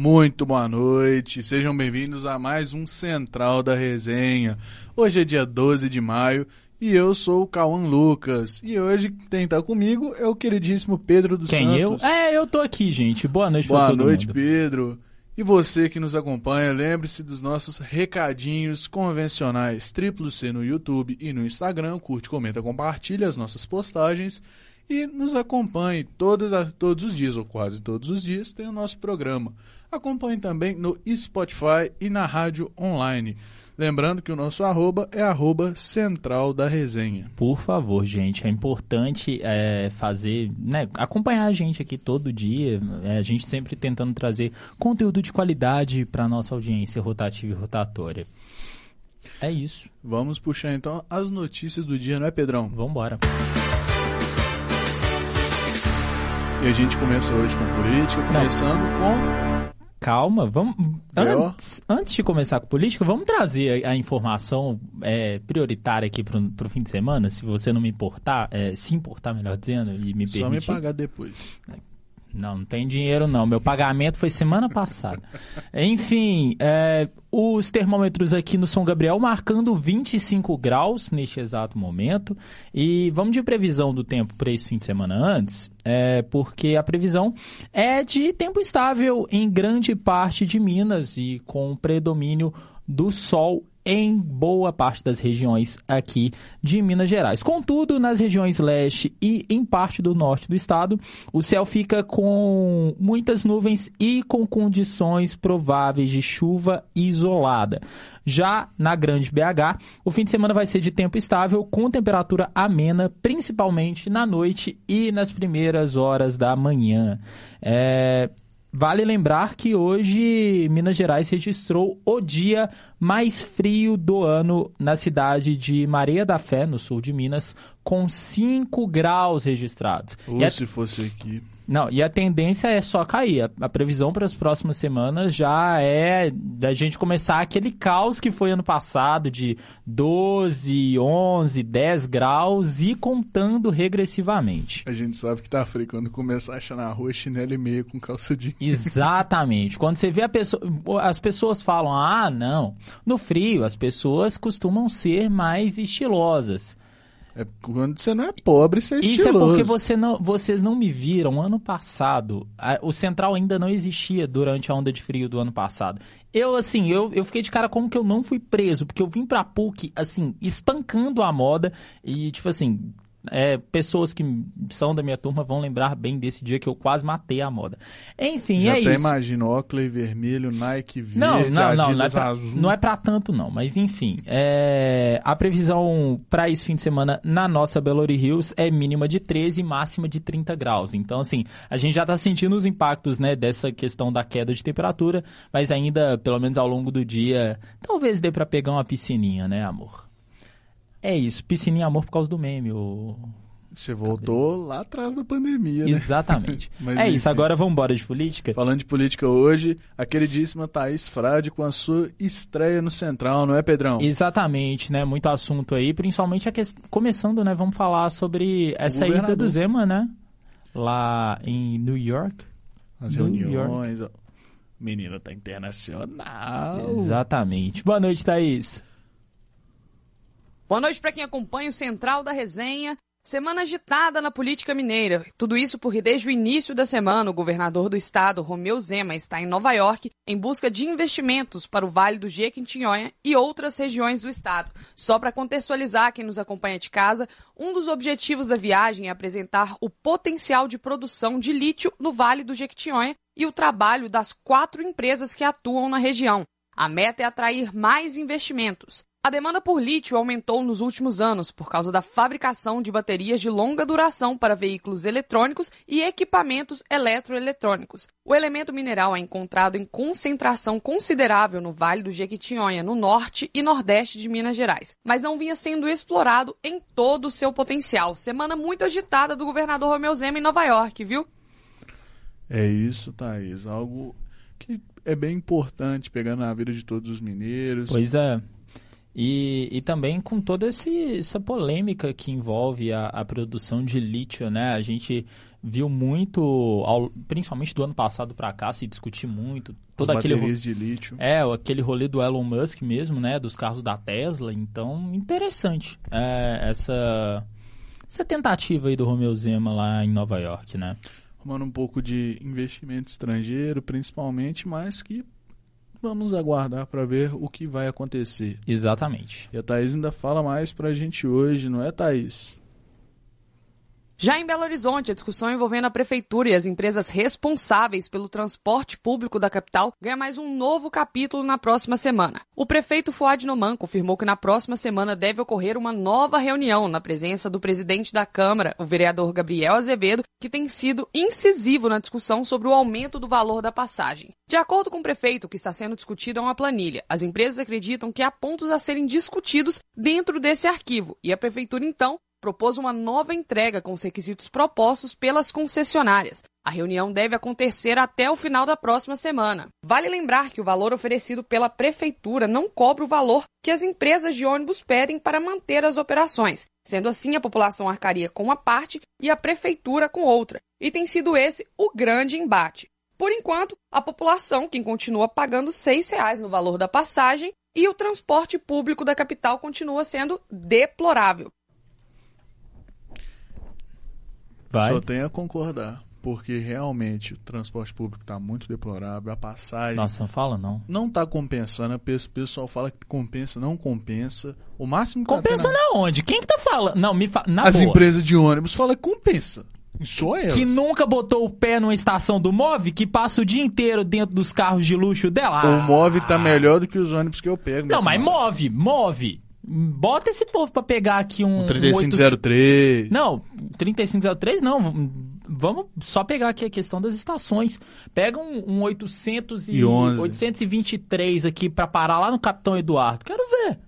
Muito boa noite, sejam bem-vindos a mais um Central da Resenha. Hoje é dia 12 de maio e eu sou o Cauã Lucas. E hoje quem tá comigo é o queridíssimo Pedro dos Quem Santos. eu? É, eu tô aqui, gente. Boa noite Boa noite, mundo. Pedro. E você que nos acompanha, lembre-se dos nossos recadinhos convencionais. Triplo C no YouTube e no Instagram. Curte, comenta, compartilha as nossas postagens. E nos acompanhe todos, todos os dias, ou quase todos os dias, tem o nosso programa. Acompanhe também no Spotify e na rádio online. Lembrando que o nosso arroba é arroba central da resenha. Por favor, gente, é importante é, fazer, né, acompanhar a gente aqui todo dia. É, a gente sempre tentando trazer conteúdo de qualidade para nossa audiência rotativa e rotatória. É isso. Vamos puxar então as notícias do dia, não é, Pedrão? Vambora. E a gente começa hoje com política, começando com Calma, vamos. Antes, antes de começar com política, vamos trazer a, a informação é, prioritária aqui pro, pro fim de semana, se você não me importar, é, se importar, melhor dizendo, e me Só me permitir. pagar depois. Não, não tem dinheiro não. Meu pagamento foi semana passada. Enfim, é, os termômetros aqui no São Gabriel marcando 25 graus neste exato momento. E vamos de previsão do tempo para esse fim de semana antes, é, porque a previsão é de tempo estável em grande parte de Minas e com predomínio do sol em boa parte das regiões aqui de Minas Gerais. Contudo, nas regiões leste e em parte do norte do estado, o céu fica com muitas nuvens e com condições prováveis de chuva isolada. Já na Grande BH, o fim de semana vai ser de tempo estável, com temperatura amena, principalmente na noite e nas primeiras horas da manhã. É, Vale lembrar que hoje Minas Gerais registrou o dia mais frio do ano na cidade de Maria da Fé, no sul de Minas, com 5 graus registrados. Ou E a- se fosse aqui. Não, e a tendência é só cair. A, a previsão para as próximas semanas já é da gente começar aquele caos que foi ano passado de 12, 11, 10 graus e contando regressivamente. A gente sabe que tá frio quando começar a achar na rua chinelo e meia com calça jeans. Exatamente. Quando você vê a pessoa, as pessoas falam: "Ah, não. No frio as pessoas costumam ser mais estilosas". É quando você não é pobre, você é Isso é estiloso. porque você não, vocês não me viram ano passado. A- O Central ainda não existia durante a onda de frio do ano passado. Eu, assim, eu, eu fiquei de cara como que eu não fui preso, porque eu vim pra PUC, assim, espancando a moda e, tipo assim, é, pessoas que são da minha turma vão lembrar bem desse dia que eu quase matei a moda. Enfim, Já é até isso. imagino Oakley vermelho, Nike verde, Não, não, não, não é, pra, azul. não é pra tanto não, mas enfim, é, a previsão para esse fim de semana na nossa Belo Hills é mínima de 13 e máxima de 30 graus. Então, assim, a gente já tá sentindo os impactos, né, dessa questão da queda de temperatura, mas ainda, pelo menos ao longo do dia, talvez dê pra pegar uma piscininha, né, amor? É isso, piscininha amor por causa do meme, o... Você voltou lá atrás da pandemia, né? Exatamente. É isso, enfim. agora vamos embora de política? Falando de política hoje, a queridíssima Thaís Frade com a sua estreia no Central, não é, Pedrão? Exatamente, né? Muito assunto aí, principalmente a. Começando, né? Vamos falar sobre essa ida do Zema, né? Lá em New York. As New reuniões. ó. Menino tá internacional. Exatamente. Boa noite, Thaís. Boa noite para quem acompanha o Central da Resenha. Semana agitada na política mineira. Tudo isso porque desde o início da semana o governador do estado, Romeu Zema, está em Nova York em busca de investimentos para o Vale do Jequitinhonha e outras regiões do estado. Só para contextualizar quem nos acompanha de casa, um dos objetivos da viagem é apresentar o potencial de produção de lítio no Vale do Jequitinhonha e o trabalho das quatro empresas que atuam na região. A meta é atrair mais investimentos. A demanda por lítio aumentou nos últimos anos por causa da fabricação de baterias de longa duração para veículos eletrônicos e equipamentos eletroeletrônicos. O elemento mineral é encontrado em concentração considerável no Vale do Jequitinhonha, no norte e nordeste de Minas Gerais, mas não vinha sendo explorado em todo o seu potencial. Semana muito agitada do governador Romeu Zema em Nova York, viu? É isso, Thaís. Algo que é bem importante, pegando na vida de todos os mineiros. Pois é. E, e também com toda esse, essa polêmica que envolve a, a produção de lítio, né? A gente viu muito, ao- principalmente do ano passado para cá, se discutir muito. Todo As aquele baterias de lítio. é, aquele rolê do Elon Musk mesmo, né? Dos carros da Tesla. Então, interessante é, essa, essa tentativa aí do Romeu Zema lá em Nova York, né? Arrumando um pouco de investimento estrangeiro, principalmente, mas que vamos aguardar para ver o que vai acontecer. Exatamente. E a Thaís ainda fala mais pra gente hoje, não é, Thaís? Já em Belo Horizonte, a discussão envolvendo a prefeitura e as empresas responsáveis pelo transporte público da capital ganha mais um novo capítulo na próxima semana. O prefeito Fuad Noman confirmou que na próxima semana deve ocorrer uma nova reunião na presença do presidente da Câmara, o vereador Gabriel Azevedo, que tem sido incisivo na discussão sobre o aumento do valor da passagem. De acordo com o prefeito, o que está sendo discutido é uma planilha. As empresas acreditam que há pontos a serem discutidos dentro desse arquivo e a prefeitura então propôs uma nova entrega com os requisitos propostos pelas concessionárias. A reunião deve acontecer até o final da próxima semana. Vale lembrar que o valor oferecido pela prefeitura não cobre o valor que as empresas de ônibus pedem para manter as operações. Sendo assim, a população arcaria com uma parte e a prefeitura com outra. E tem sido esse o grande embate. Por enquanto, a população, quem continua pagando 6 reais no valor da passagem, e o transporte público da capital continua sendo deplorável. Vai. Só tenho a concordar, porque realmente o transporte público está muito deplorável, a passagem Nossa, não fala não. não está compensando, o pessoal fala que compensa, não compensa. O máximo que tá Compensa tendo- na onde? Quem que tá falando? Não, me fala. Na As boa. empresas de ônibus falam que compensa. Só elas. Que nunca botou o pé numa estação do MOV, que passa o dia inteiro dentro dos carros de luxo dela. O MOV tá melhor do que os ônibus que eu pego. Não, mas move, move. Bota esse povo pra pegar aqui um. Um um 3503. Não, 3503 não. Vamos só pegar aqui a questão das estações. Pega um, um 800 e, E 11. 823 aqui pra parar lá no Capitão Eduardo. Quero ver.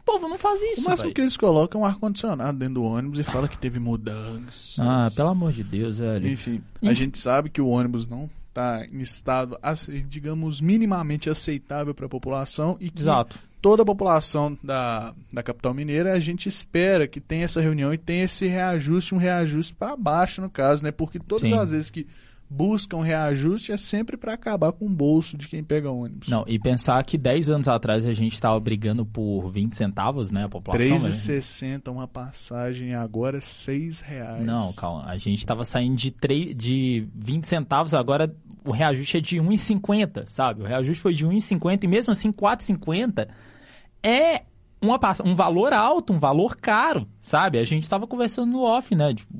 O povo não faz O isso, máximo velho. que eles colocam é um ar-condicionado dentro do ônibus e fala que teve mudanças. Ah, pelo amor de Deus, velho. Enfim, a gente sabe que o ônibus não está em estado, ace- digamos, minimamente aceitável para a população e que Exato. Toda a população da, da capital mineira, a gente espera que tenha essa reunião e tenha esse reajuste, um reajuste para baixo, no caso, né? Porque todas Sim. as vezes que buscam reajuste é sempre para acabar com o bolso de quem pega ônibus. Não, e pensar que 10 anos atrás a gente tava brigando por 20 centavos, né? A população. né? 3,60 uma passagem, agora 6 reais. Não, calma. A gente tava saindo de, 3, de 20 centavos, agora o reajuste é de 1,50, sabe? O reajuste foi de 1,50 e mesmo assim 4,50 é uma, um valor alto, um valor caro, sabe? A gente tava conversando no off, né? Tipo,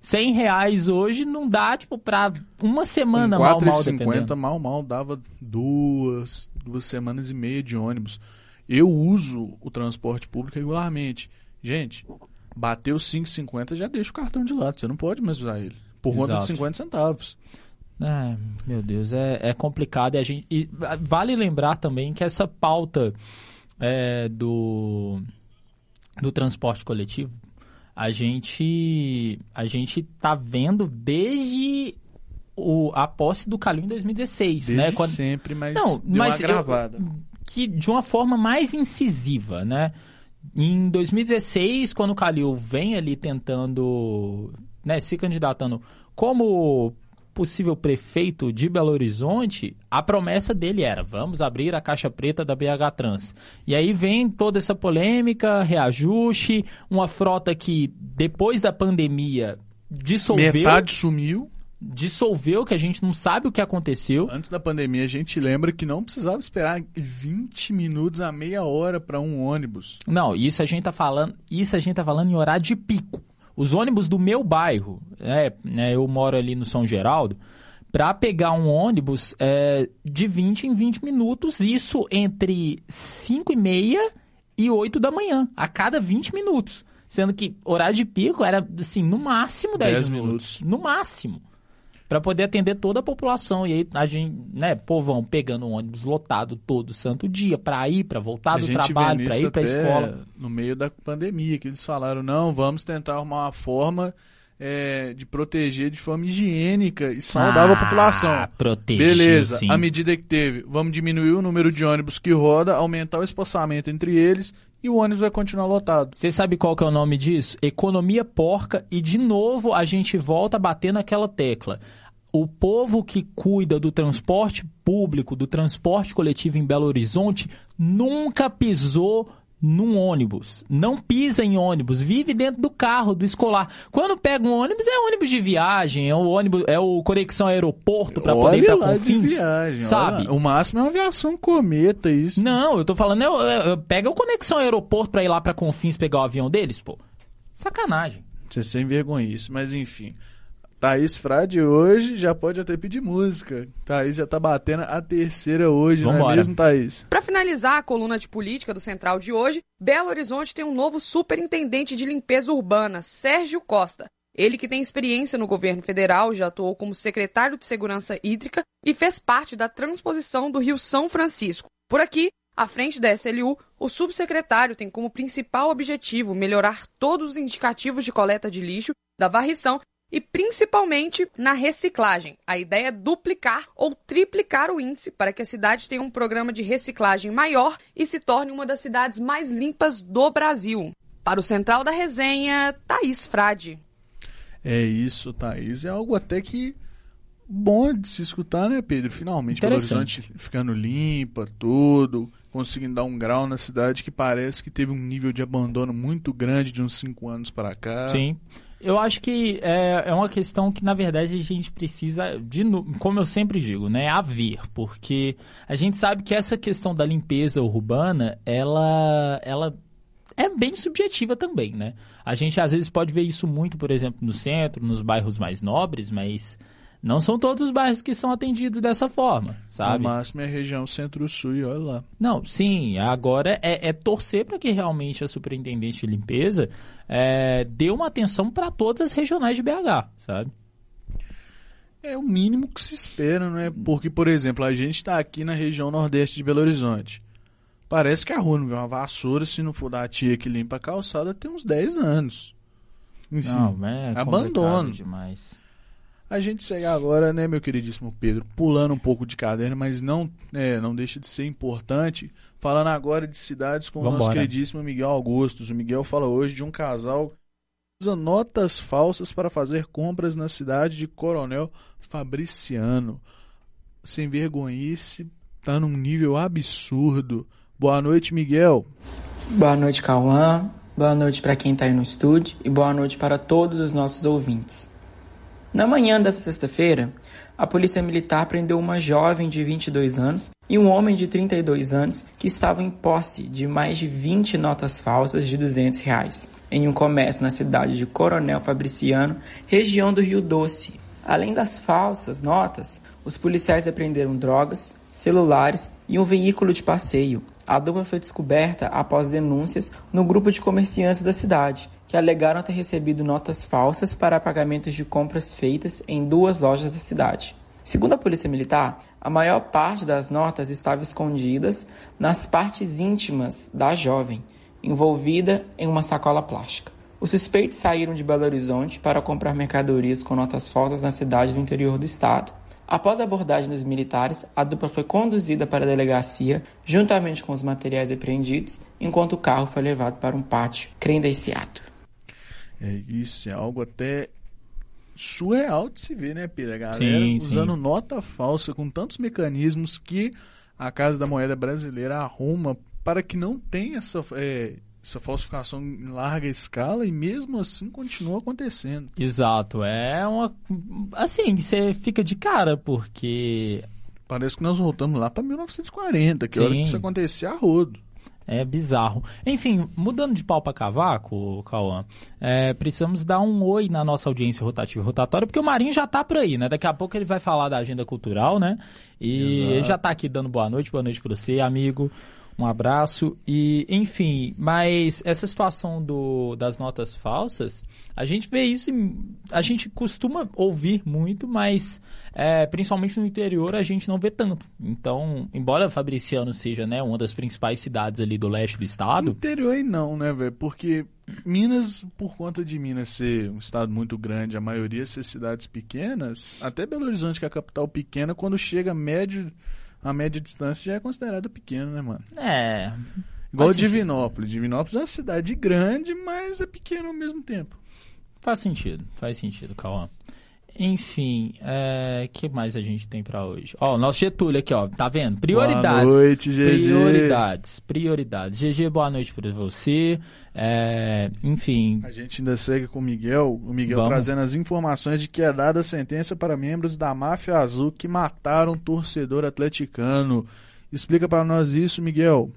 100 reais hoje não dá, tipo, pra uma semana Com mal, mal, 4,50 dependendo. mal, mal dava duas, duas semanas e meia de ônibus. Eu uso o transporte público regularmente. Gente, bateu 5,50 já deixa o cartão de lado. Você não pode mais usar ele. Por conta de Exato. 50 centavos. É, meu Deus, é, é complicado. E a gente, e vale lembrar também que essa pauta é, do, do transporte coletivo, a gente, a gente tá vendo desde o, a posse do Calil em 2016, Desde né? Quando- sempre, mas Não, deu mas uma eu- gravada. que de uma forma mais incisiva, né? Em 2016, quando o Calil vem ali tentando, né, se candidatando como possível prefeito de Belo Horizonte, a promessa dele era: vamos abrir a caixa preta da BH Trans. E aí vem toda essa polêmica, reajuste, uma frota que depois da pandemia dissolveu, Metade sumiu. dissolveu, que a gente não sabe o que aconteceu. Antes da pandemia, a gente lembra que não precisava esperar 20 minutos a meia hora para um ônibus. Não, isso a gente tá falando, isso a gente tá falando em horário de pico. Os ônibus do meu bairro, é, né, eu moro ali no São Geraldo, para pegar um ônibus é, de 20 em 20 minutos, isso entre 5 e meia e 8 da manhã, a cada 20 minutos. Sendo que horário de pico era, assim, no máximo 10, 10 minutos. No máximo. Para poder atender toda a população. E aí a gente, né, povão pegando um ônibus lotado todo santo dia para ir, para voltar do trabalho, para ir para escola. No meio da pandemia, que eles falaram, não, vamos tentar arrumar uma forma é, de proteger de forma higiênica e saudável a população. Ah, proteger, Beleza, sim. à medida que teve, vamos diminuir o número de ônibus que roda, aumentar o espaçamento entre eles e o ônibus vai continuar lotado. Você sabe qual que é o nome disso? Economia porca e de novo a gente volta a bater naquela tecla. O povo que cuida do transporte público, do transporte coletivo em Belo Horizonte, nunca pisou num ônibus. Não pisa em ônibus, vive dentro do carro, do escolar. Quando pega um ônibus, é ônibus de viagem, é o ônibus, é o conexão aeroporto para poder ir para Confins, viagem, sabe? O máximo é uma aviação cometa isso. Não, eu tô falando, eu, eu, pega o conexão aeroporto para ir lá para Confins pegar o avião deles, pô. Sacanagem. Você sem vergonha isso, mas enfim. Thaís Frade hoje já pode até pedir música. Thaís já tá batendo a terceira hoje, Vambora. não é mesmo, Thaís? Para finalizar a coluna de política do Central de hoje, Belo Horizonte tem um novo superintendente de limpeza urbana, Sérgio Costa. Ele que tem experiência no governo federal, já atuou como secretário de Segurança Hídrica e fez parte da transposição do Rio São Francisco. Por aqui, à frente da SLU, o subsecretário tem como principal objetivo melhorar todos os indicativos de coleta de lixo, da varrição e principalmente na reciclagem. A ideia é duplicar ou triplicar o índice para que a cidade tenha um programa de reciclagem maior e se torne uma das cidades mais limpas do Brasil. Para o Central da Resenha, Thaís Frade. É isso, Thaís. É algo até que bom de se escutar, né, Pedro? Finalmente, Belo Horizonte ficando limpa, tudo, conseguindo dar um grau na cidade que parece que teve um nível de abandono muito grande de uns cinco anos para cá. Sim. Eu acho que é, é uma questão que, na verdade, a gente precisa, de, como eu sempre digo, né, haver, porque a gente sabe que essa questão da limpeza urbana, ela, ela é bem subjetiva também, né? A gente às vezes pode ver isso muito, por exemplo, no centro, nos bairros mais nobres, mas não são todos os bairros que são atendidos dessa forma, sabe? No máximo é a região centro-sul e olha lá. Não, sim. Agora é, é torcer para que realmente a superintendente de limpeza é, dê uma atenção para todas as regionais de BH, sabe? É o mínimo que se espera, não é? Porque, por exemplo, a gente está aqui na região nordeste de Belo Horizonte. Parece que a rua não vê uma vassoura, se não for da tia que limpa a calçada, tem uns 10 anos. Enfim, não, é abandono. demais. A gente segue agora, né, meu queridíssimo Pedro, pulando um pouco de caderno, mas não, é, não deixa de ser importante, falando agora de cidades com Vambora. o nosso queridíssimo Miguel Augustos. O Miguel fala hoje de um casal que usa notas falsas para fazer compras na cidade de Coronel Fabriciano. Sem vergonhice, tá num nível absurdo. Boa noite, Miguel. Boa noite, Cauã. Boa noite para quem está aí no estúdio e boa noite para todos os nossos ouvintes. Na manhã dessa sexta-feira, a polícia militar prendeu uma jovem de 22 anos e um homem de 32 anos que estavam em posse de mais de 20 notas falsas de 200 reais em um comércio na cidade de Coronel Fabriciano, região do Rio Doce. Além das falsas notas, os policiais apreenderam drogas, celulares e um veículo de passeio. A dupla foi descoberta após denúncias no grupo de comerciantes da cidade, que alegaram ter recebido notas falsas para pagamentos de compras feitas em duas lojas da cidade. Segundo a Polícia Militar, a maior parte das notas estava escondidas nas partes íntimas da jovem, envolvida em uma sacola plástica. Os suspeitos saíram de Belo Horizonte para comprar mercadorias com notas falsas na cidade do interior do estado. Após a abordagem dos militares, a dupla foi conduzida para a delegacia juntamente com os materiais apreendidos, enquanto o carro foi levado para um pátio credenciado. É isso, é algo até surreal de se ver, né, Pedro? A galera sim, usando sim. nota falsa com tantos mecanismos que a Casa da Moeda Brasileira arruma para que não tenha essa, é, essa falsificação em larga escala e mesmo assim continua acontecendo. Exato, é uma. Assim, você fica de cara, porque. Parece que nós voltamos lá para 1940, que Sim. hora que isso acontecia a rodo. É bizarro. Enfim, mudando de pau para cavaco, Cauã, é, precisamos dar um oi na nossa audiência rotativa e rotatória, porque o Marinho já tá por aí, né? Daqui a pouco ele vai falar da agenda cultural, né? E Exato. ele já tá aqui dando boa noite, boa noite para você, amigo. Um abraço. E, enfim, mas essa situação do, das notas falsas, a gente vê isso, a gente costuma ouvir muito, mas é, principalmente no interior a gente não vê tanto. Então, embora Fabriciano seja né, uma das principais cidades ali do leste do estado. Interior aí não, né, velho? Porque Minas, por conta de Minas ser um estado muito grande, a maioria ser cidades pequenas, até Belo Horizonte, que é a capital pequena, quando chega médio a média distância já é considerada pequena, né, mano? É. Igual Divinópolis. Divinópolis é uma cidade grande, mas é pequena ao mesmo tempo. Faz sentido, faz sentido, Cauã. Enfim, o que mais a gente tem pra hoje? Ó, o nosso Getúlio aqui, ó, tá vendo? Prioridades. Boa noite, GG. Prioridades, prioridades. GG, boa noite pra você. É, enfim, A gente ainda segue com o Miguel, o Miguel Vamos. trazendo as informações de que é dada a sentença para membros da máfia azul que mataram um torcedor atleticano. Explica para nós isso, Miguel.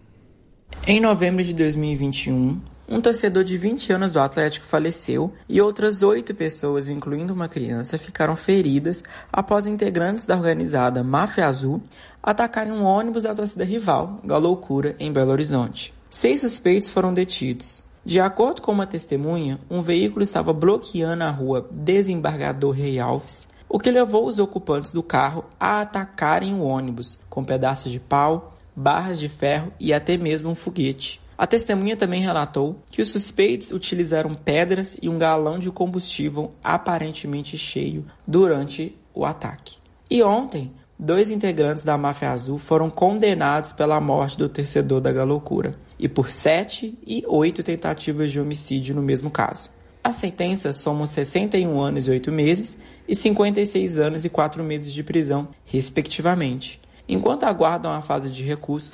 Em novembro de 2021, um torcedor de 20 anos do Atlético faleceu e outras oito pessoas, incluindo uma criança, ficaram feridas após integrantes da organizada Máfia Azul atacarem um ônibus da torcida rival, Galoucura, em Belo Horizonte. Seis suspeitos foram detidos. De acordo com uma testemunha, um veículo estava bloqueando a rua Desembargador Rei Alves, o que levou os ocupantes do carro a atacarem o ônibus com pedaços de pau, barras de ferro e até mesmo um foguete. A testemunha também relatou que os suspeitos utilizaram pedras e um galão de combustível aparentemente cheio durante o ataque. E ontem, dois integrantes da máfia azul foram condenados pela morte do torcedor da Galoucura e por sete e oito tentativas de homicídio no mesmo caso. As sentenças somam 61 anos e 8 meses e 56 anos e 4 meses de prisão, respectivamente. Enquanto aguardam a fase de recurso,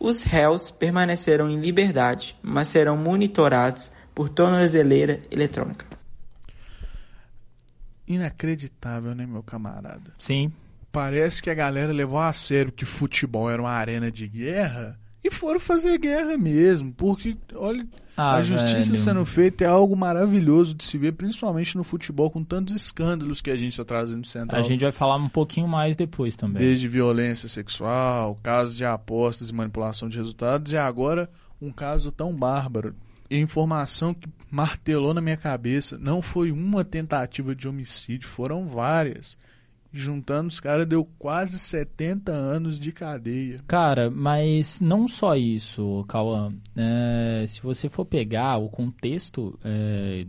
os réus permanecerão em liberdade, mas serão monitorados por tornozeleira eletrônica. Inacreditável, né, meu camarada? sim. Parece que a galera levou a sério que futebol era uma arena de guerra e foram fazer guerra mesmo, porque olha, Ah, a justiça velho. sendo feita é algo maravilhoso de se ver, principalmente no futebol, com tantos escândalos que a gente está trazendo no Central. A gente vai falar um pouquinho mais depois também. Desde violência sexual, casos de apostas e manipulação de resultados, e agora um caso tão bárbaro. E informação que martelou na minha cabeça, não foi uma tentativa de homicídio, foram várias. Juntando os caras deu quase 70 anos de cadeia. Cara, mas não só isso, Cauã. É, se você for pegar o contexto, é,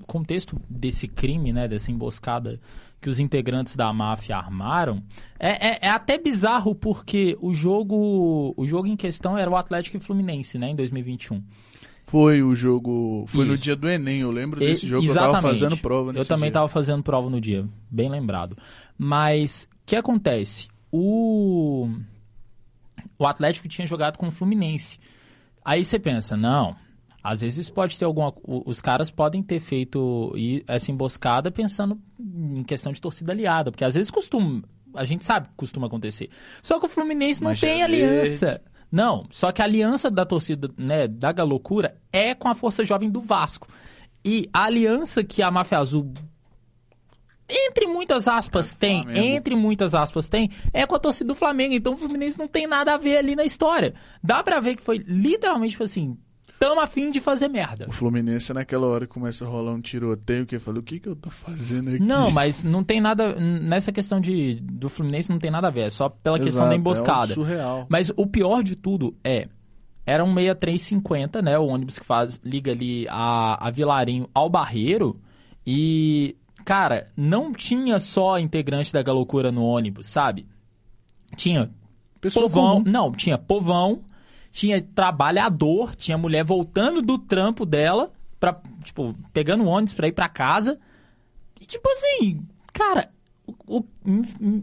o contexto desse crime, né, dessa emboscada que os integrantes da máfia armaram, é, é- é até bizarro porque o jogo, o jogo em questão era o Atlético e Fluminense, né, em 2021. Foi o jogo. Foi no Isso. dia do Enem, eu lembro E- desse jogo que eu exatamente. tava fazendo prova Eu nesse também dia. estava fazendo prova no dia, bem lembrado. Mas o que acontece? O o Atlético tinha jogado com o Fluminense. Aí você pensa, não, às vezes pode ter alguma os caras podem ter feito essa emboscada pensando em questão de torcida aliada, porque às vezes costuma, a gente sabe que costuma acontecer. Só que o Fluminense não Mancha tem aliança. Não, só que a aliança da torcida, né, da Galocura é com a Força Jovem do Vasco. E a aliança que a Máfia Azul entre muitas aspas tem, Flamengo. entre muitas aspas tem, é com a torcida do Flamengo. Então o Fluminense não tem nada a ver ali na história. Dá pra ver que foi literalmente assim, tamo afim de fazer merda. O Fluminense naquela hora começa a rolar um tiroteio que falou, o que que eu tô fazendo aqui? Não, mas não tem nada nessa questão de do Fluminense não tem nada a ver, é só pela questão Exato, da é emboscada. algo surreal. Mas o pior de tudo é era um 6350, né, o ônibus que faz liga ali a, a Vilarinho ao Barreiro e cara, não tinha só integrante da Galocura no ônibus, sabe? Tinha Pessoa povão, comum. não, tinha povão, tinha trabalhador, tinha mulher voltando do trampo dela, pra, tipo, pegando o ônibus pra ir pra casa. E tipo assim, cara, o- o-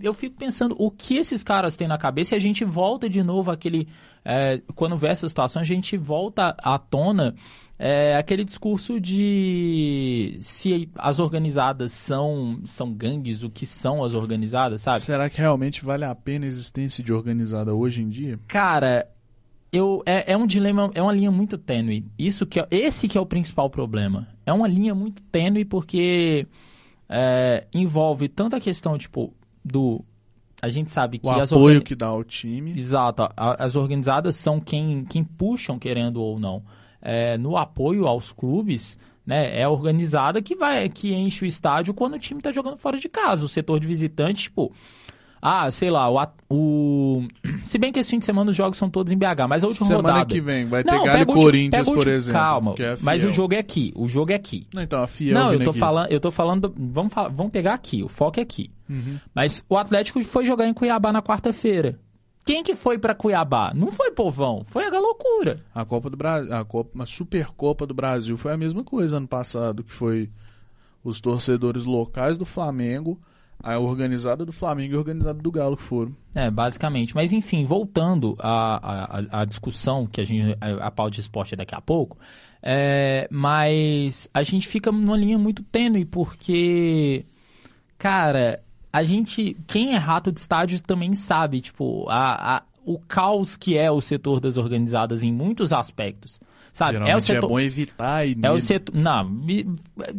eu fico pensando o que esses caras têm na cabeça e a gente volta de novo aquele. é, quando vê essa situação, a gente volta à tona é, aquele discurso de se as organizadas são, são gangues, o que são as organizadas, sabe? Será que realmente vale a pena a existência de organizada hoje em dia? Cara, eu, é, é um dilema, é uma linha muito tênue. Isso que é, esse que é o principal problema. É uma linha muito tênue porque é, envolve tanto a questão, tipo, do... A gente sabe que O apoio organi- que dá ao time. Exato. As organizadas são quem, quem puxam, querendo ou não. É, no apoio aos clubes, né? É a organizada que vai, que enche o estádio quando o time tá jogando fora de casa. O setor de visitante, tipo. Ah, sei lá, o, o- Se bem que esse fim de semana os jogos são todos em BH, mas a última Semana rodada. que vem vai ter Não, e Corinthians, por exemplo. Calma, é mas o jogo é aqui. O jogo é aqui. Não, então, a Fiel Não, eu tô aqui. falando, eu tô falando, vamos, falar- vamos pegar aqui, o foco é aqui. Uhum. Mas o Atlético foi jogar em Cuiabá na quarta-feira. Quem que foi para Cuiabá? Não foi povão, foi a loucura. A Copa do Brasil, a Copa, a Supercopa do Brasil foi a mesma coisa ano passado, que foi os torcedores locais do Flamengo, a organizada do Flamengo e a organizada do Galo que foram. É, basicamente. Mas enfim, voltando à, à, à discussão que a gente a, a pauta de esporte é daqui a pouco, é, mas a gente fica numa linha muito tênue porque, cara, a gente, quem é rato de estádio também sabe, tipo, a, a, o caos que é o setor das organizadas em muitos aspectos. Sabe? Geralmente é, o setor, é bom evitar e é o setor, não,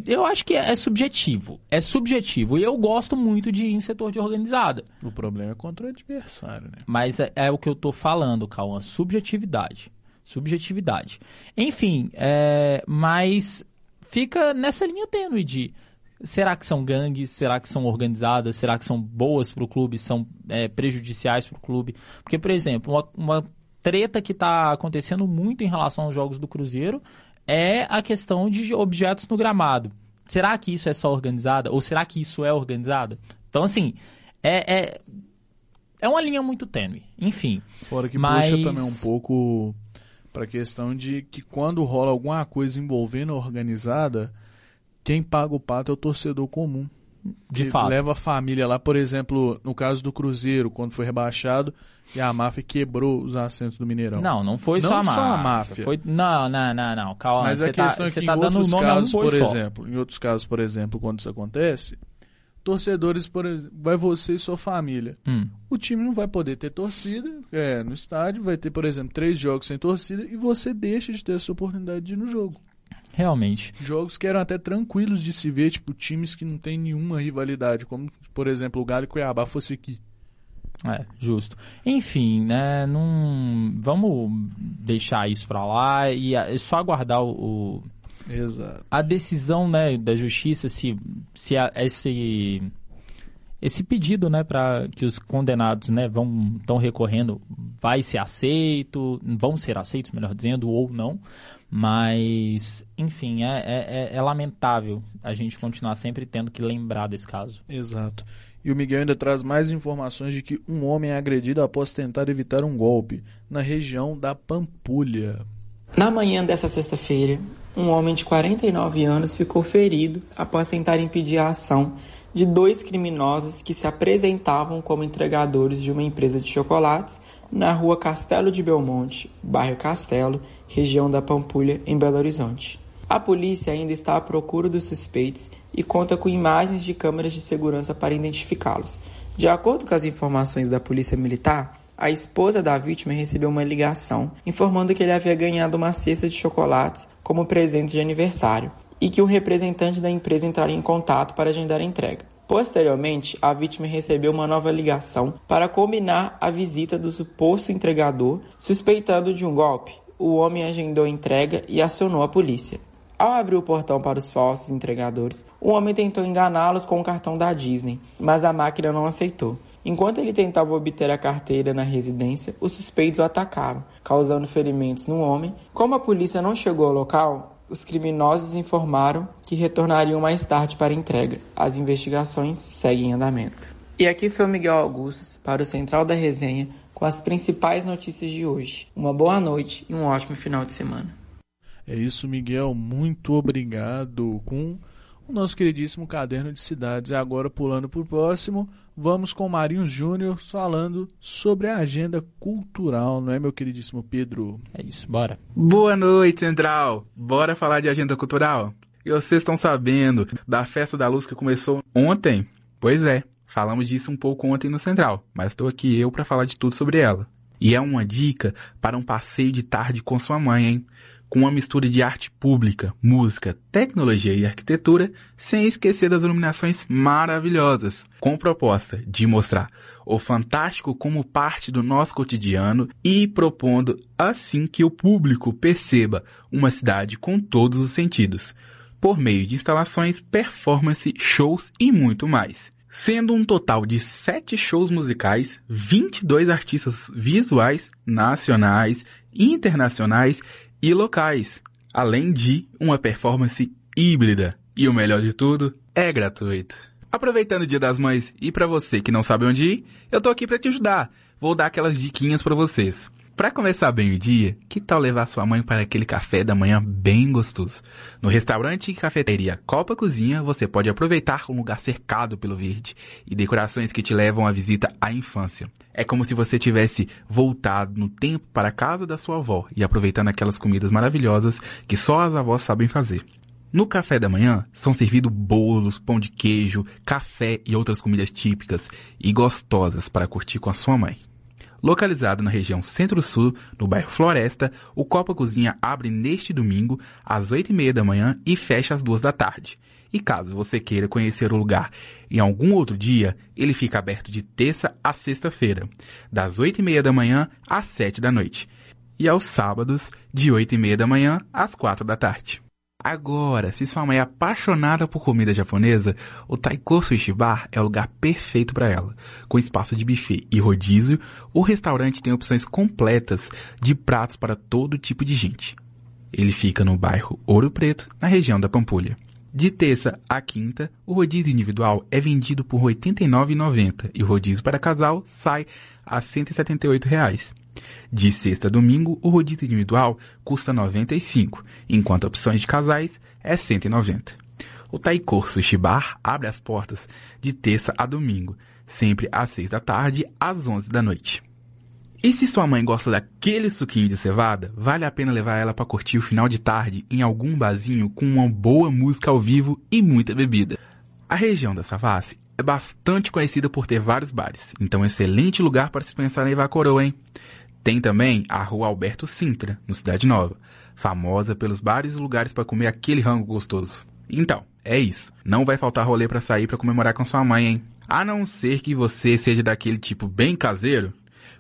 eu acho que é, é, subjetivo. É subjetivo. E eu gosto muito de ir em setor de organizada. O problema é contra o adversário, né? Mas é, é o que eu tô falando, Calma, subjetividade. Subjetividade. Enfim, é, mas fica nessa linha tênue de Será que são gangues? Será que são organizadas? Será que são boas para o clube? São é, prejudiciais para o clube? Porque, por exemplo, uma, uma treta que está acontecendo muito em relação aos jogos do Cruzeiro é a questão de objetos no gramado. Será que isso é só organizada? Ou será que isso é organizada? Então, assim, é, é, é uma linha muito tênue. Enfim. Fora que mas... puxa também um pouco para a questão de que quando rola alguma coisa envolvendo a organizada, quem paga o pato é o torcedor comum. De fato. Leva a família lá, por exemplo, no caso do Cruzeiro, quando foi rebaixado, e a máfia quebrou os assentos do Mineirão. Não, não foi não só a máfia. Só a máfia. Foi... Não, não, não, não. Calma, Mas você a questão tá, é que tá em dando outros casos, um por só. exemplo, em outros casos, por exemplo, quando isso acontece, torcedores, por exemplo, vai você e sua família. Hum. O time não vai poder ter torcida é, no estádio, vai ter, por exemplo, três jogos sem torcida e você deixa de ter essa oportunidade de ir no jogo. Realmente. Jogos que eram até tranquilos de se ver, tipo, times que não tem nenhuma rivalidade, como, por exemplo, o Galo e Cuiabá fosse aqui. É, justo. Enfim, né, não... vamos deixar isso pra lá e é só aguardar o... Exato. A decisão, né, da justiça, se, se a, esse esse pedido, né, para que os condenados, né, vão estão recorrendo, vai ser aceito, vão ser aceitos, melhor dizendo, ou não. Mas, enfim, é, é, é lamentável a gente continuar sempre tendo que lembrar desse caso. Exato. E o Miguel ainda traz mais informações de que um homem é agredido após tentar evitar um golpe na região da Pampulha. Na manhã dessa sexta-feira, um homem de 49 anos ficou ferido após tentar impedir a ação de dois criminosos que se apresentavam como entregadores de uma empresa de chocolates na rua Castelo de Belmonte, bairro Castelo, região da Pampulha, em Belo Horizonte. A polícia ainda está à procura dos suspeitos e conta com imagens de câmeras de segurança para identificá-los. De acordo com as informações da Polícia Militar, a esposa da vítima recebeu uma ligação informando que ele havia ganhado uma cesta de chocolates como presente de aniversário e que um representante da empresa entraria em contato para agendar a entrega. Posteriormente, a vítima recebeu uma nova ligação para combinar a visita do suposto entregador, suspeitando de um golpe o homem agendou a entrega e acionou a polícia. Ao abrir o portão para os falsos entregadores, o homem tentou enganá-los com o cartão da Disney, mas a máquina não aceitou. Enquanto ele tentava obter a carteira na residência, os suspeitos o atacaram, causando ferimentos no homem. Como a polícia não chegou ao local, os criminosos informaram que retornariam mais tarde para a entrega. As investigações seguem em andamento. E aqui foi o Miguel Augustos para o Central da Resenha com as principais notícias de hoje. Uma boa noite e um ótimo final de semana. É isso, Miguel. Muito obrigado com o nosso queridíssimo caderno de cidades. E agora, pulando para o próximo, vamos com Marinho Júnior falando sobre a agenda cultural, não é, meu queridíssimo Pedro? É isso, bora. Boa noite, Central. Bora falar de agenda cultural? E vocês estão sabendo da Festa da Luz que começou ontem? Pois é, Falamos disso um pouco ontem no Central, mas estou aqui eu para falar de tudo sobre ela. E é uma dica para um passeio de tarde com sua mãe, hein? Com uma mistura de arte pública, música, tecnologia e arquitetura, sem esquecer das iluminações maravilhosas, com proposta de mostrar o fantástico como parte do nosso cotidiano e propondo assim que o público perceba uma cidade com todos os sentidos, por meio de instalações, performance, shows e muito mais. Sendo um total de sete shows musicais, 22 artistas visuais nacionais, internacionais e locais, além de uma performance híbrida. E o melhor de tudo, é gratuito. Aproveitando o Dia das Mães e para você que não sabe onde ir, eu tô aqui para te ajudar. vou dar aquelas diquinhas para vocês. Para começar bem o dia, que tal levar sua mãe para aquele café da manhã bem gostoso? No restaurante e cafeteria Copa Cozinha, você pode aproveitar um lugar cercado pelo verde e decorações que te levam à visita à infância. É como se você tivesse voltado no tempo para a casa da sua avó e aproveitando aquelas comidas maravilhosas que só as avós sabem fazer. No café da manhã são servidos bolos, pão de queijo, café e outras comidas típicas e gostosas para curtir com a sua mãe. Localizado na região Centro-Sul, no bairro Floresta, o Copa Cozinha abre neste domingo às 8h30 da manhã e fecha às 2 da tarde. E caso você queira conhecer o lugar em algum outro dia, ele fica aberto de terça a sexta-feira, das 8h30 da manhã às 7 da noite. E aos sábados, de 8h30 da manhã às 4 da tarde. Agora, se sua mãe é apaixonada por comida japonesa, o Taiko Sushi Bar é o lugar perfeito para ela. Com espaço de buffet e rodízio, o restaurante tem opções completas de pratos para todo tipo de gente. Ele fica no bairro Ouro Preto, na região da Pampulha. De terça a quinta, o rodízio individual é vendido por R$ 89,90 e o rodízio para casal sai a 178 reais. De sexta a domingo, o rodízio individual custa R$ 95, enquanto opções de casais é R$ 190. O Taiko Sushi Bar abre as portas de terça a domingo, sempre às 6 da tarde às 11 da noite. E se sua mãe gosta daquele suquinho de cevada, vale a pena levar ela para curtir o final de tarde em algum barzinho com uma boa música ao vivo e muita bebida. A região da Savassi é bastante conhecida por ter vários bares, então é um excelente lugar para se pensar em levar a coroa, hein? Tem também a Rua Alberto Sintra, no Cidade Nova, famosa pelos bares e lugares para comer aquele rango gostoso. Então, é isso. Não vai faltar rolê para sair para comemorar com sua mãe, hein? A não ser que você seja daquele tipo bem caseiro,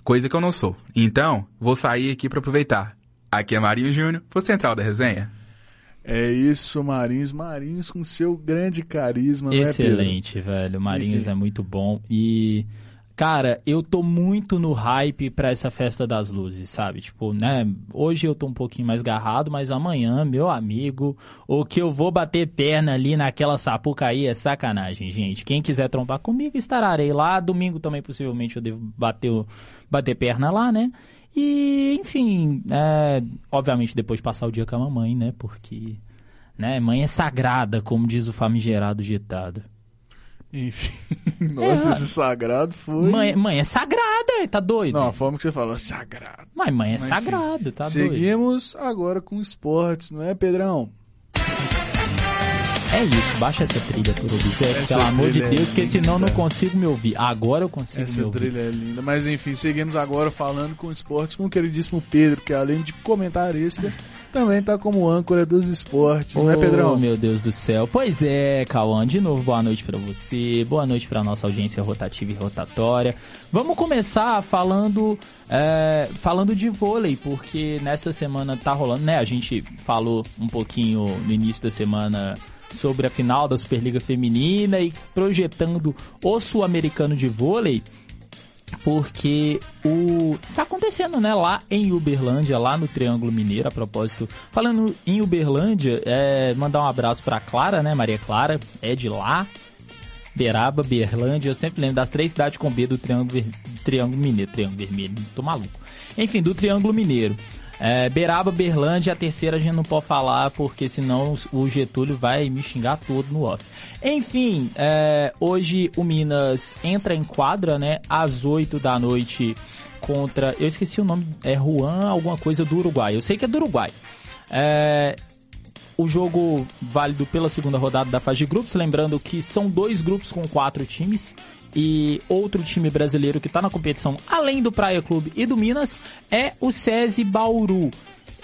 coisa que eu não sou. Então, vou sair aqui para aproveitar. Aqui é Marinho Júnior, pro Central da Resenha. É isso, Marinhos. Marinhos com seu grande carisma, Excelente, né, velho. Marinhos Enfim. é muito bom e Cara, eu tô muito no hype pra essa festa das luzes, sabe? Tipo, né? Hoje eu tô um pouquinho mais garrado, mas amanhã, meu amigo, o que eu vou bater perna ali naquela sapucaí é sacanagem, gente. Quem quiser trombar comigo, estarei lá. Domingo também, possivelmente, eu devo bater, bater perna lá, né? E, enfim, é, obviamente depois de passar o dia com a mamãe, né? Porque, né? Mãe é sagrada, como diz o famigerado ditado. Enfim. Nossa, é, esse sagrado foi. Mãe, mãe é sagrada, tá doido? Não, a forma que você falou, sagrado. Mas mãe é Mas, sagrado, tá seguimos doido. Seguimos agora com esportes, não é, Pedrão? É isso, baixa essa trilha por objeto, pelo amor de é Deus, é porque senão não consigo me ouvir. Agora eu consigo essa me ouvir. Essa trilha é linda. Mas enfim, seguimos agora falando com esportes com o queridíssimo Pedro, que além de comentarista, também tá como âncora dos esportes, oh, não é, Pedrão? meu Deus do céu. Pois é, Cauã, de novo, boa noite para você, boa noite para nossa audiência rotativa e rotatória. Vamos começar falando, é, falando de vôlei, porque nessa semana tá rolando, né? A gente falou um pouquinho no início da semana sobre a final da Superliga Feminina e projetando o Sul-Americano de Vôlei porque o tá acontecendo, né, lá em Uberlândia, lá no Triângulo Mineiro, a propósito. Falando em Uberlândia, é, mandar um abraço para Clara, né, Maria Clara, é de lá. Beraba, Berlândia, eu sempre lembro das três cidades com B do Triângulo, Triângulo Mineiro, Triângulo Vermelho, tô maluco. Enfim, do Triângulo Mineiro. É, Beraba, Berlândia, a terceira a gente não pode falar porque senão o Getúlio vai me xingar todo no off. Enfim, é, hoje o Minas entra em quadra, né, às 8 da noite contra, eu esqueci o nome, é Juan alguma coisa do Uruguai, eu sei que é do Uruguai. É, o jogo válido pela segunda rodada da fase de grupos, lembrando que são dois grupos com quatro times e outro time brasileiro que está na competição, além do Praia Clube e do Minas, é o SESI Bauru.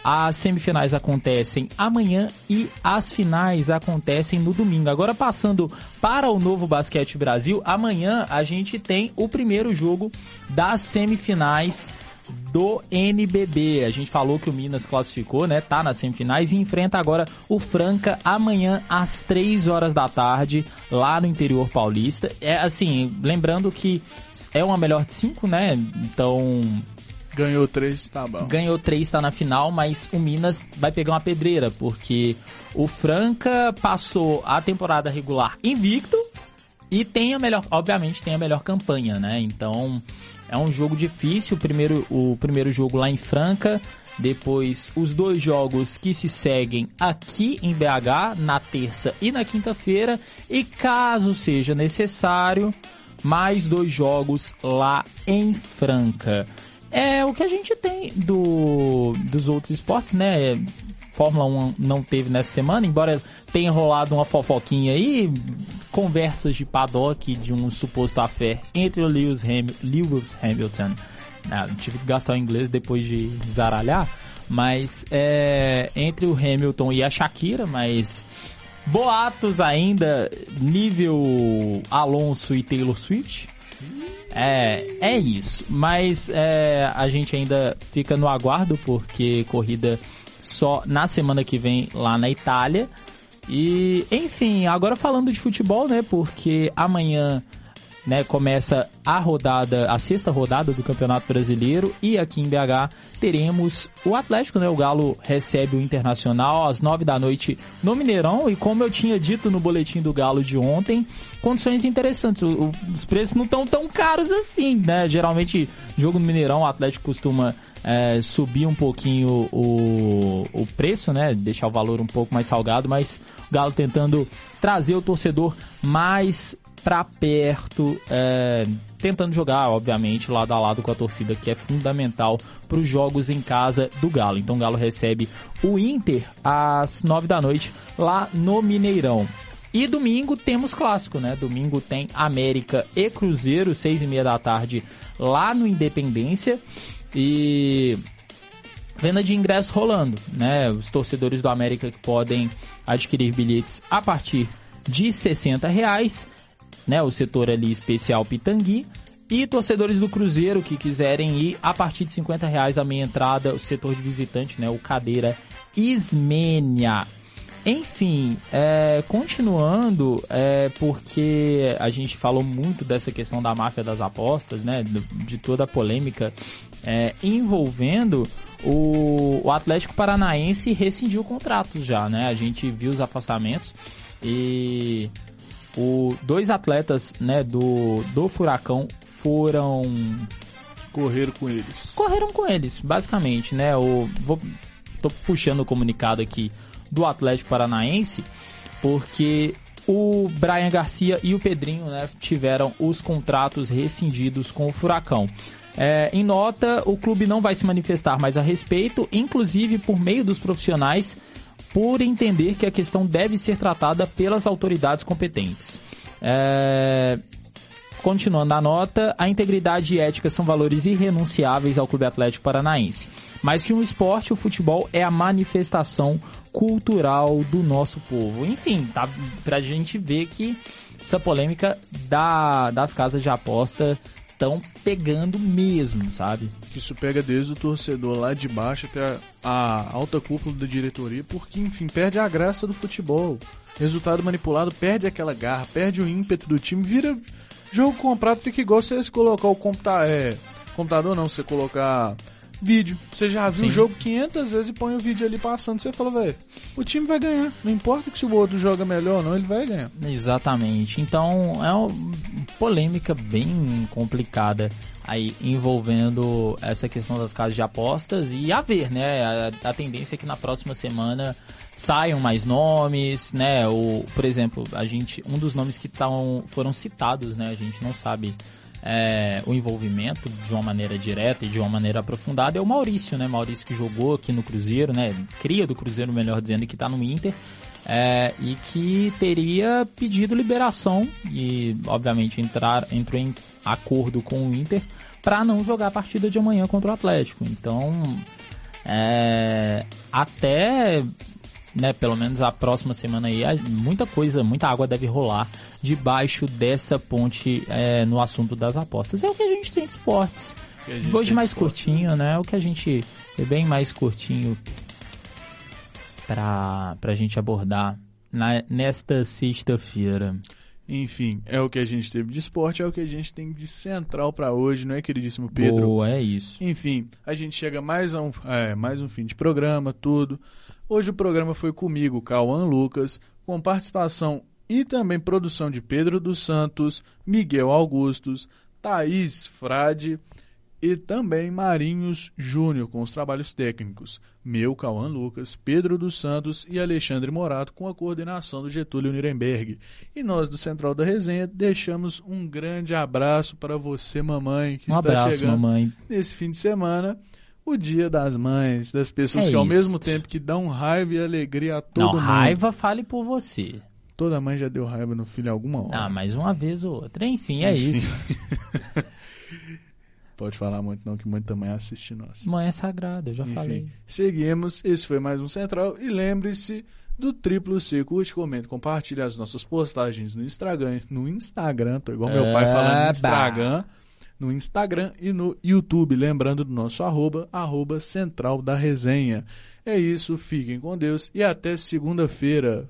As semifinais acontecem amanhã e as finais acontecem no domingo. Agora passando para o Novo Basquete Brasil, amanhã a gente tem o primeiro jogo das semifinais do NBB. A gente falou que o Minas classificou, né? Tá nas semifinais e enfrenta agora o Franca amanhã às 3 horas da tarde, lá no interior paulista. É assim, lembrando que é uma melhor de 5, né? Então. Ganhou 3, tá bom. Ganhou 3, tá na final, mas o Minas vai pegar uma pedreira, porque o Franca passou a temporada regular invicto e tem a melhor, obviamente, tem a melhor campanha, né? Então, É um jogo difícil, o primeiro, o primeiro jogo lá em Franca, depois os dois jogos que se seguem aqui em BH, na terça e na quinta-feira, e caso seja necessário, mais dois jogos lá em Franca. É o que a gente tem do, dos outros esportes, né? Fórmula 1 não teve nessa semana, embora tenha rolado uma fofoquinha aí, conversas de paddock de um suposto afé entre o Lewis, Ham Lewis Hamilton. Ah, tive que gastar o inglês depois de zaralhar, mas é, entre o Hamilton e a Shakira, mas boatos ainda nível Alonso e Taylor Swift. É, é isso. Mas é, a gente ainda fica no aguardo porque corrida só na semana que vem lá na Itália. E, enfim, agora falando de futebol, né? Porque amanhã né, começa a rodada, a sexta rodada do Campeonato Brasileiro e aqui em BH teremos o Atlético, né? O Galo recebe o Internacional às nove da noite no Mineirão e como eu tinha dito no boletim do Galo de ontem, condições interessantes. Os preços não estão tão caros assim, né? Geralmente jogo no Mineirão o Atlético costuma é, subir um pouquinho o, o preço, né? Deixar o valor um pouco mais salgado, mas o Galo tentando trazer o torcedor mais para perto, é, tentando jogar, obviamente, lado a lado com a torcida, que é fundamental para os jogos em casa do Galo. Então o Galo recebe o Inter às nove da noite lá no Mineirão. E domingo temos clássico, né? Domingo tem América e Cruzeiro, seis e meia da tarde, lá no Independência. E venda de ingressos rolando, né? Os torcedores do América que podem adquirir bilhetes a partir de 60 reais, né? O setor ali especial Pitangui. E torcedores do Cruzeiro que quiserem ir a partir de 50 reais a meia entrada, o setor de visitante, né? O cadeira Ismênia. Enfim, é, continuando, é, porque a gente falou muito dessa questão da máfia das apostas, né? De toda a polêmica é, envolvendo o, o, Atlético Paranaense rescindiu contratos já, né? A gente viu os afastamentos e o dois atletas, né, do do Furacão foram correram com eles. Correram com eles, basicamente, né? O vou tô puxando o comunicado aqui do Atlético Paranaense porque o Brian Garcia e o Pedrinho né, tiveram os contratos rescindidos com o Furacão. É, em nota, o clube não vai se manifestar mais a respeito, inclusive por meio dos profissionais, por entender que a questão deve ser tratada pelas autoridades competentes. É, continuando a nota, a integridade e ética são valores irrenunciáveis ao Clube Atlético Paranaense. Mais que um esporte, o futebol é a manifestação cultural do nosso povo. Enfim, tá pra gente ver que essa polêmica da, das casas de aposta estão pegando mesmo, sabe? Isso pega desde o torcedor lá de baixo até a alta cúpula da diretoria, porque, enfim, perde a graça do futebol. Resultado manipulado perde aquela garra, perde o ímpeto do time, vira jogo comprado, fica igual você colocar o computa é, computador, não, você colocar vídeo. Você já viu Sim. o jogo 500 vezes e põe o vídeo ali passando. Você fala, velho, o time vai ganhar. Não importa que se o outro joga melhor ou não, ele vai ganhar. Exatamente. Então é uma polêmica bem complicada aí envolvendo essa questão das casas de apostas e a ver, né? A, a tendência é que na próxima semana saiam mais nomes, né? O, por exemplo, a gente, um dos nomes que tão, foram citados, né? A gente não sabe é, o envolvimento de uma maneira direta e de uma maneira aprofundada é o Maurício, né? Maurício que jogou aqui no Cruzeiro, né? Cria do Cruzeiro, melhor dizendo, que está no Inter. É, e que teria pedido liberação e, obviamente, entrar, entrou em acordo com o Inter para não jogar a partida de amanhã contra o Atlético. Então, é, até né, pelo menos a próxima semana aí, muita coisa, muita água deve rolar debaixo dessa ponte é, no assunto das apostas. É o que a gente tem de esportes. Hoje mais curtinho, né? O que a gente é bem mais curtinho para a gente abordar na, nesta sexta-feira. Enfim, é o que a gente teve de esporte, é o que a gente tem de central para hoje, não é, queridíssimo Pedro? Boa, é isso. Enfim, a gente chega mais a um, é, mais um fim de programa, tudo. Hoje o programa foi comigo, Cauã Lucas, com participação e também produção de Pedro dos Santos, Miguel Augustos, Thaís Frade, e também Marinhos Júnior com os trabalhos técnicos, meu, Cauã Lucas, Pedro dos Santos e Alexandre Morato com a coordenação do Getúlio Nuremberg. E nós do Central da Resenha deixamos um grande abraço para você, mamãe, que Um está abraço, chegando mamãe. nesse fim de semana. O dia das mães, das pessoas É que ao mesmo tempo que dão raiva e alegria a todo Não, mundo. raiva fale por você. Toda mãe já deu raiva no filho alguma hora. Ah, mas uma vez ou outra. Enfim, é isso. Pode falar muito não, que muita mãe assiste nós. Mãe é sagrada, eu já falei. Enfim, seguimos. Esse foi mais um Central. E lembre-se do Triplo C. Curte, comenta, compartilha as nossas postagens no Instagram. No Instagram, tô igual meu pai falando no. Instagram. No Instagram e no YouTube. Lembrando do nosso arroba, arroba Central da Resenha. É isso, fiquem com Deus e até segunda-feira.